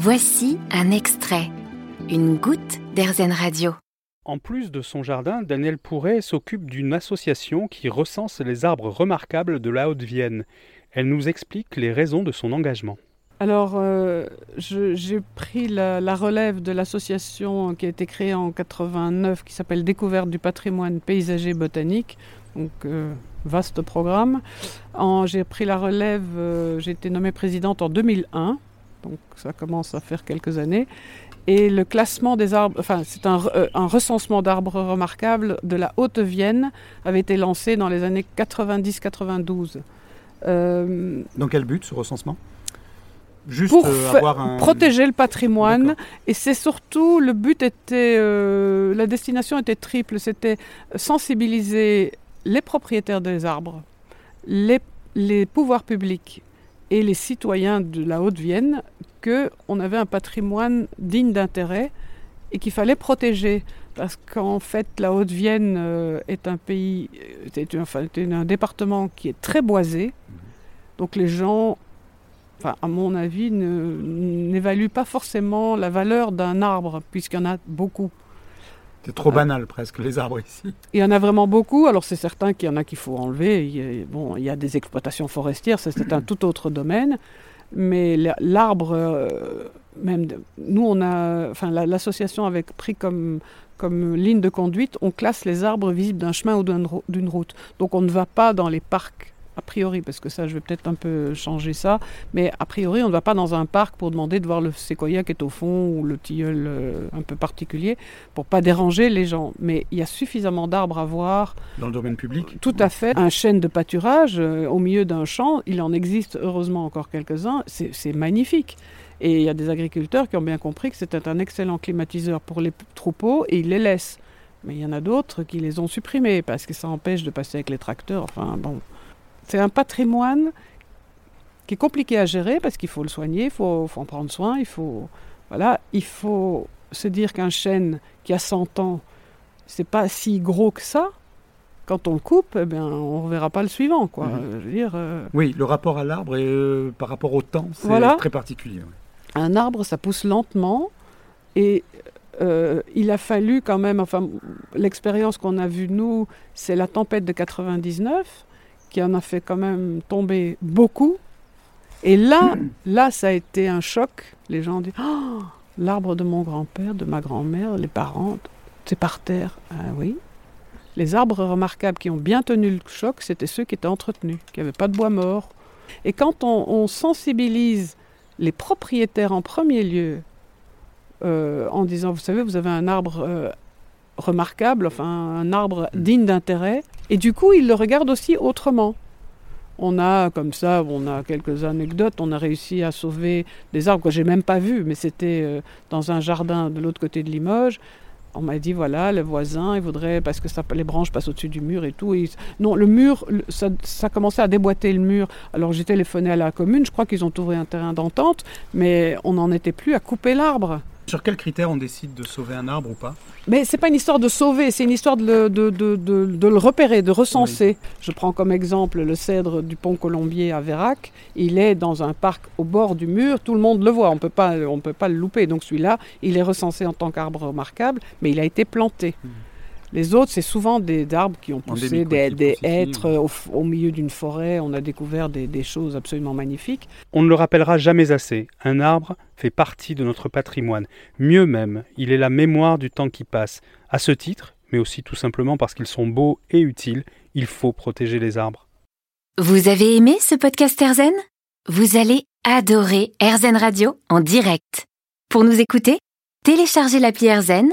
Voici un extrait, une goutte d'Airzen Radio. En plus de son jardin, Daniel Pourret s'occupe d'une association qui recense les arbres remarquables de la Haute-Vienne. Elle nous explique les raisons de son engagement. Alors, euh, j'ai pris la, relève de l'association qui a été créée en 89, qui s'appelle Découverte du patrimoine paysager botanique. Donc, euh, vaste programme. J'ai pris la relève, euh, j'ai été nommée présidente en 2001, donc ça commence à faire quelques années. Et le classement des arbres, enfin, c'est un, un, recensement d'arbres remarquables de la Haute-Vienne, avait été lancé dans les années 90-92. dans quel but ce recensement? Juste pour euh, protéger le patrimoine. Et c'est surtout, le but était, euh, la destination était triple. C'était sensibiliser les propriétaires des arbres, les, les pouvoirs publics et les citoyens de la Haute-Vienne qu'on avait un patrimoine digne d'intérêt et qu'il fallait protéger. Parce qu'en fait, la Haute-Vienne euh, est un pays, c'est un département qui est très boisé. Donc les gens à mon avis, n'évalue pas forcément la valeur d'un arbre, puisqu'il y en a beaucoup. C'est trop banal presque, les arbres ici. Il y en a vraiment beaucoup, alors c'est certain qu'il y en a qu'il faut enlever. Il y a, bon, il y a des exploitations forestières, c'est un tout autre domaine. Mais l'arbre, euh, même nous, on a, enfin, l'association avait pris comme, comme ligne de conduite, on classe les arbres visibles d'un chemin ou d'une route. Donc on ne va pas dans les parcs a priori, parce que ça, je vais peut-être un peu changer ça, mais a priori, on ne va pas dans un parc pour demander de voir le séquoia qui est au fond ou le tilleul euh, un peu particulier, pour pas déranger les gens. Mais il y a suffisamment d'arbres à voir. Dans le domaine public Tout à fait. Un chêne de pâturage euh, au milieu d'un champ, il en existe heureusement encore quelques-uns, c'est magnifique. Et il y a des agriculteurs qui ont bien compris que c'était un excellent climatiseur pour les troupeaux et ils les laissent. Mais il y en a d'autres qui les ont supprimés parce que ça empêche de passer avec les tracteurs. Enfin bon. C'est un patrimoine qui est compliqué à gérer parce qu'il faut le soigner, il faut, en prendre soin, il faut, voilà, il faut se dire qu'un chêne qui a 100 ans, c'est pas si gros que ça. Quand on le coupe, eh bien, on ne verra pas le suivant. Quoi. Mhm. dire, euh, Oui, le rapport à l'arbre et euh, par rapport au temps, c'est très particulier. Un arbre, ça pousse lentement et euh, il a fallu quand même, enfin, l'expérience qu'on a vue nous, c'est la tempête de 99 qui en a fait quand même tomber beaucoup. Et là, là, ça a été un choc. Les gens ont dit oh, l'arbre de mon grand-père, de ma grand-mère, les parents, c'est par terre. Ah oui. Les arbres remarquables qui ont bien tenu le choc, c'était ceux qui étaient entretenus, qui n'avaient pas de bois mort. Et quand on, sensibilise les propriétaires en premier lieu, euh, en disant, vous savez, vous avez un arbre euh, remarquable, enfin un arbre mm. digne d'intérêt. Et du coup, il le regarde aussi autrement. On a comme ça, on a quelques anecdotes. On a réussi à sauver des arbres que j'ai même pas vus, mais c'était euh, dans un jardin de l'autre côté de Limoges. On m'a dit voilà, le voisin, il voudrait parce que ça, les branches passent au-dessus du mur et tout. non, le mur, ça, ça commençait à déboîter le mur. Alors j'ai téléphoné à la commune. Je crois qu'ils ont trouvé un terrain d'entente, mais on n'en était plus à couper l'arbre. Sur quels critères on décide de sauver un arbre ou pas Mais c'est pas une histoire de sauver, c'est une histoire de le, de, de, de, le repérer, de recenser. Je prends comme exemple le cèdre du pont Colombier à Vérac. Il est dans un parc au bord du mur, tout le monde le voit, on on peut pas le louper. Donc celui-là, il est recensé en tant qu'arbre remarquable, mais il a été planté. Hmm. Les autres, c'est souvent des arbres qui ont poussé, des, des hêtres au, milieu d'une forêt. On a découvert des, des, choses absolument magnifiques. On ne le rappellera jamais assez. Un arbre fait partie de notre patrimoine. Mieux même, il est la mémoire du temps qui passe. À ce titre, mais aussi tout simplement parce qu'ils sont beaux et utiles, il faut protéger les arbres. Vous avez aimé ce podcast Erzen Vous allez adorer Erzen Radio en direct. Pour nous écouter, téléchargez l'appli Erzen